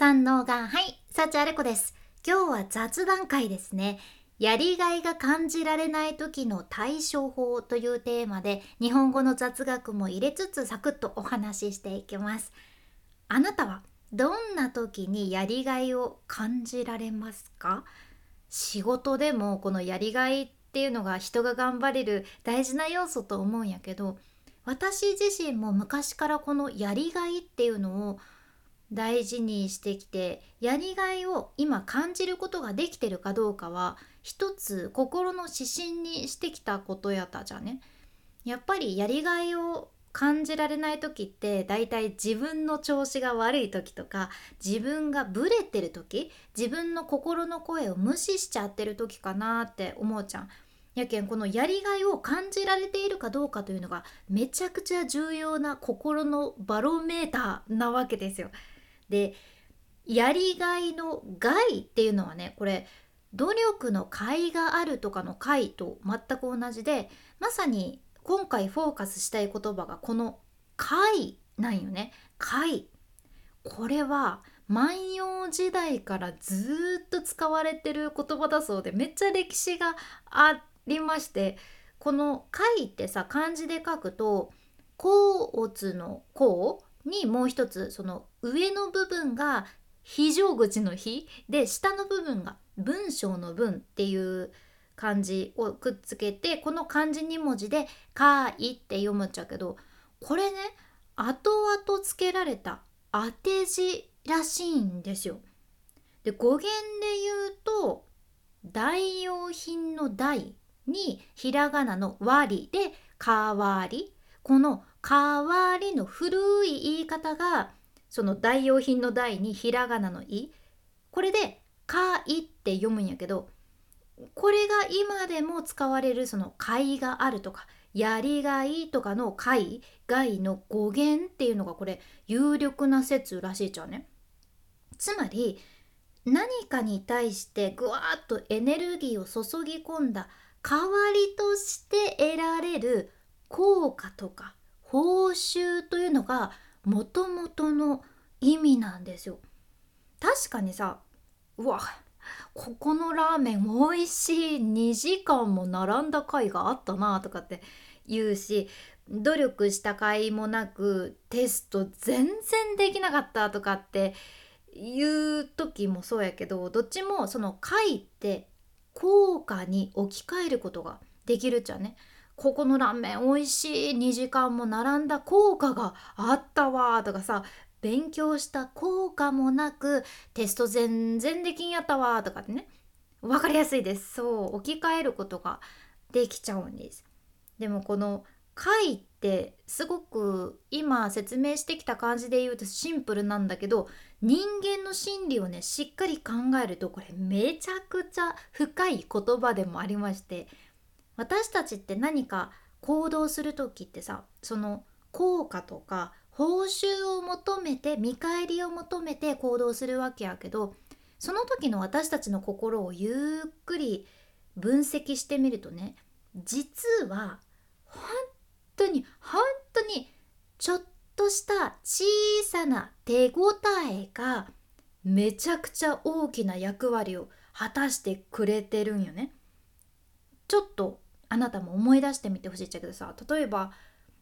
三能がはい幸あれ子です。今日は雑談会ですね。やりがいが感じられない時の対処法というテーマで日本語の雑学も入れつつサクッとお話ししていきます。あなたはどんな時にやりがいを感じられますか？仕事でもこのやりがいっていうのが人が頑張れる大事な要素と思うんやけど私自身も昔からこのやりがいっていうのを大事にしてきてやりがいを今感じることができてるかどうかは一つ心の指針にしてきたことやったじゃね。やっぱりやりがいを感じられない時ってだいたい自分の調子が悪い時とか自分がブレてる時自分の心の声を無視しちゃってる時かなって思うじゃん。やけんこのやりがいを感じられているかどうかというのがめちゃくちゃ重要な心のバロメーターなわけですよ。でやりがいの害っていうのはねこれ努力の甲斐があるとかの甲と全く同じでまさに今回フォーカスしたい言葉がこの甲斐なんよね。甲斐。これは万葉時代からずっと使われてる言葉だそうでめっちゃ歴史がありましてこの「貝」ってさ漢字で書くと「甲乙の甲」にもう一つその上の部分が非常口の「非」で下の部分が文章の「文」っていう漢字をくっつけてこの漢字2文字で「かい」って読むっちゃうけどこれね後々つけられた当て字らしいんですよ。で語源で言うと代用品の代にひらがなの「割」で「かわり」この「かわり」の古い言い方がその代用品の代にひらがなの「い」これで「かい」って読むんやけどこれが今でも使われるその「かいがある」とか「やりがい」とかの「かい」「がい」の語源っていうのがこれ有力な説らしいじゃんね。つまり何かに対してぐわっとエネルギーを注ぎ込んだ代わりとして得られる効果とか報酬というのがもともとの意味なんですよ。確かにさうわここのラーメン美味しい2時間も並んだ回があったなとかって言うし努力した甲斐もなくテスト全然できなかったとかっていう時もそうやけどどっちもその回って効果に置き換えることができるっちゃね。ここのラーメン美味しい2時間も並んだ効果があったわとかさ勉強した効果もなくテスト全然できんやったわとかってね分かりやすいです。そう置き換えることができちゃうんです。でもこの回ってすごく今説明してきた感じで言うとシンプルなんだけど人間の心理をねしっかり考えるとこれめちゃくちゃ深い言葉でもありまして私たちって何か行動する時ってさその効果とか報酬を求めて見返りを求めて行動するわけやけどその時の私たちの心をゆっくり分析してみるとね実は本当に本当にちょっとした小さな手応えがめちゃくちゃ大きな役割を果たしてくれてるんよね。ちょっとあなたも思い出してみてほしいっちゃけどさ例えば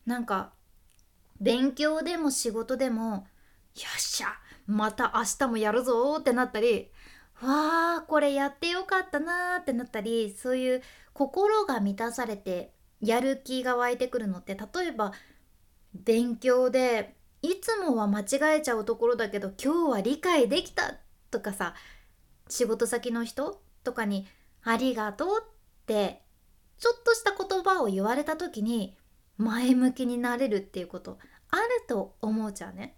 なんか勉強でも仕事でもよっしゃまた明日もやるぞってなったりわあこれやってよかったなーってなったりそういう心が満たされてやる気が湧いてくるのって例えば勉強でいつもは間違えちゃうところだけど今日は理解できたとかさ仕事先の人とかに「ありがとう」ってちょっとした言葉を言われた時に前向きになれるっていうことあると思うじゃんね。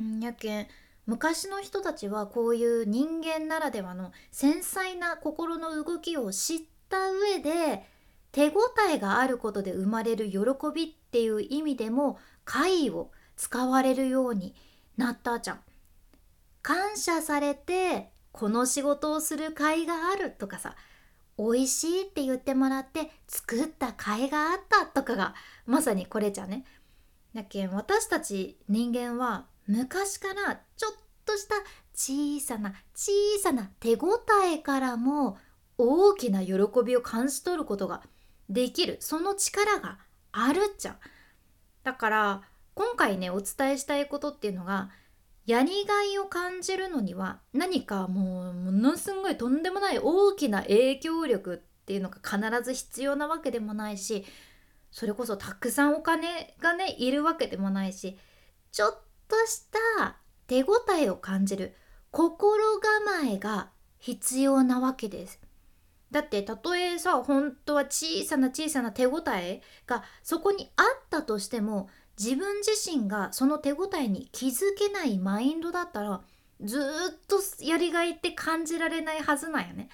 んやけん昔の人たちはこういう人間ならではの繊細な心の動きを知った上で手応えがあることで生まれる喜びっていう意味でも解を使われるようになったじゃん。感謝されてこの仕事をする甲斐があるとかさ美味しいって言ってもらって作った甲斐があったとかがまさにこれじゃね。だけん私たち人間は昔からちょっとした小さな小さな手応えからも大きな喜びを感じ取ることができるその力があるっちゃだから今回ねお伝えしたいことっていうのがやりがいを感じるのには何かもうものすごいとんでもない大きな影響力っていうのが必ず必要なわけでもないしそれこそたくさんお金がねいるわけでもないしちょっとした手応えを感じる心構えが必要なわけです。だってたとえさ本当は小さな小さな手応えがそこにあったとしても自分自身がその手応えに気づけないマインドだったらずっとやりがいって感じられないはずなんよね。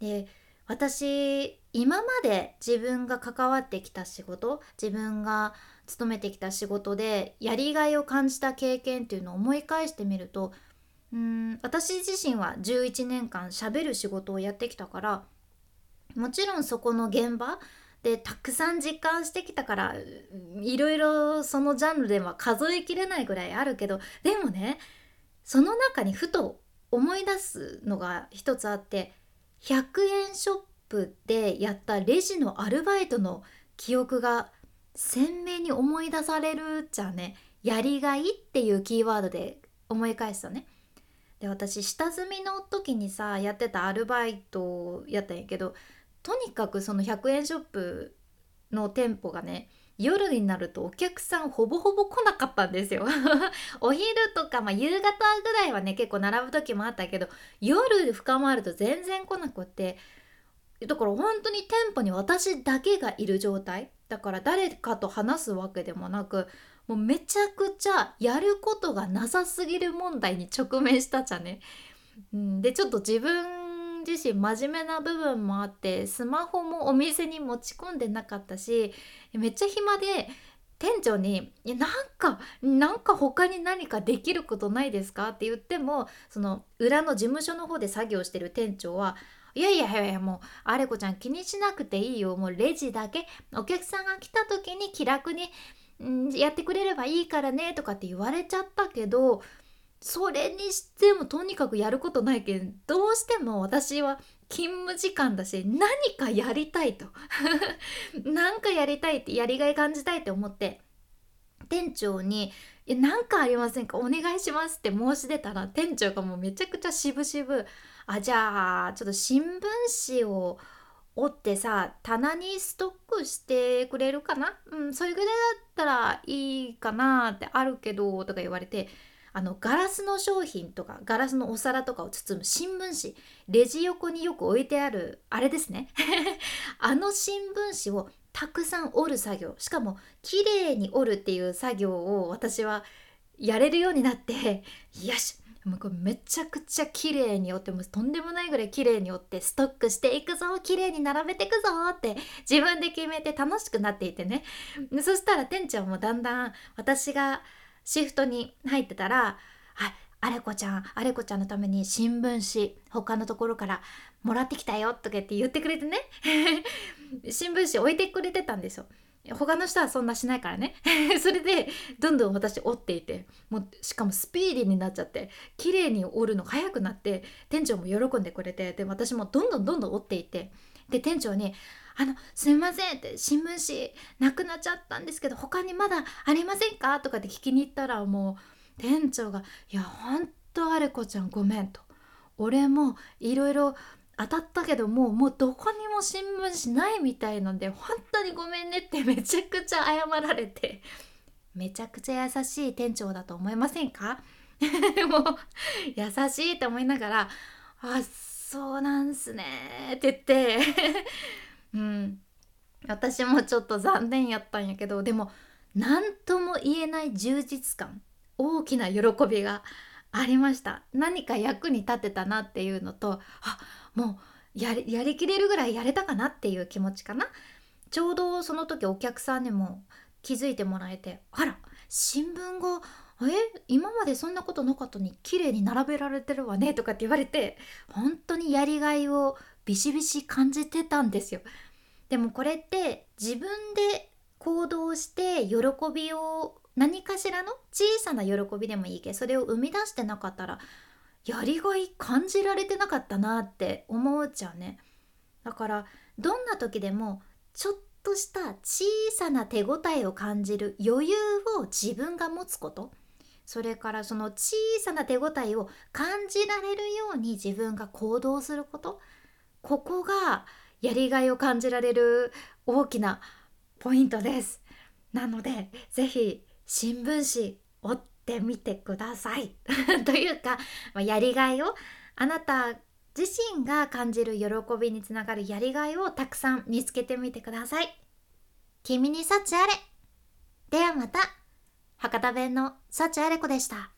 で私今まで自分が関わってきた仕事自分が勤めてきた仕事でやりがいを感じた経験っていうのを思い返してみるとうん私自身は11年間しゃべる仕事をやってきたからもちろんそこの現場でたくさん実感してきたからいろいろそのジャンルでは数えきれないぐらいあるけどでもねその中にふと思い出すのが一つあって100円ショップでやったレジのアルバイトの記憶が鮮明に思い出されるじゃね。やりがいっていうキーワードで思い返すとね。で私下積みの時にさやってたアルバイトやったんやけどとにかくその100円ショップの店舗がね夜になるとお客さんほぼほぼ来なかったんですよ お昼とか、まあ、夕方ぐらいはね結構並ぶ時もあったけど夜深まると全然来なくてだから本当に店舗に私だけがいる状態だから誰かと話すわけでもなくもうめちゃくちゃやることがなさすぎる問題に直面したじゃね。うん、でちょっと自分自身真面目な部分もあってスマホもお店に持ち込んでなかったしめっちゃ暇で店長に「なんかなんか他に何かできることないですか?」って言ってもその裏の事務所の方で作業してる店長はいやいやいやいやもうあれこちゃん気にしなくていいよもうレジだけお客さんが来た時に気楽に、ん、やってくれればいいからねとかって言われちゃったけどそれにしてもとにかくやることないけんどうしても私は勤務時間だし何かやりたいと。何かやりたいってやりがい感じたいって思って店長に「何かありませんか？お願いします」って申し出たら店長がもうめちゃくちゃ渋々あじゃあちょっと新聞紙を折ってさ棚にストックしてくれるかな？うんそれぐらいだったらいいかなってあるけどとか言われてあのガラスの商品とかガラスのお皿とかを包む新聞紙レジ横によく置いてあるあれですね。あの新聞紙をたくさん折る作業。しかも綺麗に折るっていう作業を私はやれるようになって よし。もうこれめちゃくちゃ綺麗に折ってもとんでもないぐらい綺麗に折ってストックしていくぞ綺麗に並べていくぞって自分で決めて楽しくなっていてね。そしたら店長もだんだん私がシフトに入ってたら「はいあれこちゃんあれこちゃんのために新聞紙他のところからもらってきたよ」とかって言ってくれてね 新聞紙置いてくれてたんですよ。他の人はそんなしないからね それでどんどん私折っていてもうしかもスピーディーになっちゃって綺麗に折るの早くなって店長も喜んでくれてで私もどんどんどんどん折っていてで店長に「あのすみません」って「新聞紙なくなっちゃったんですけど他にまだありませんか?」とかって聞きに行ったらもう店長が「いやほんとあれこちゃんごめん」と。俺もいろいろ当たったけどもうもうどこにも新聞紙ないみたいなんで本当にごめんねってめちゃくちゃ謝られてめちゃくちゃ優しい店長だと思いませんか？もう優しいって思いながら「あそうなんすね」って言ってうん。私もちょっと残念やったんやけどでも何とも言えない充実感大きな喜びがありました。何か役に立てたなっていうのとあもうやりやりきれるぐらいやれたかなっていう気持ちかな。ちょうどその時お客さんにも気づいてもらえて「あら新聞がえ今までそんなことなかったのに綺麗に並べられてるわね」とかって言われて本当にやりがいをビシビシ感じてたんですよ。でもこれって自分で行動して喜びを何かしらの小さな喜びでもいいけどそれを生み出してなかったらやりがい感じられてなかったなって思っちゃうね。だからどんな時でもちょっとした小さな手応えを感じる余裕を自分が持つこと。それからその小さな手応えを感じられるように自分が行動すること。ここがやりがいを感じられる大きなポイントです。なので是非新聞紙折ってみてください。というか、やりがいをあなた自身が感じる喜びにつながるやりがいをたくさん見つけてみてください。君に幸あれ。ではまた。博多弁の幸あれ子でした。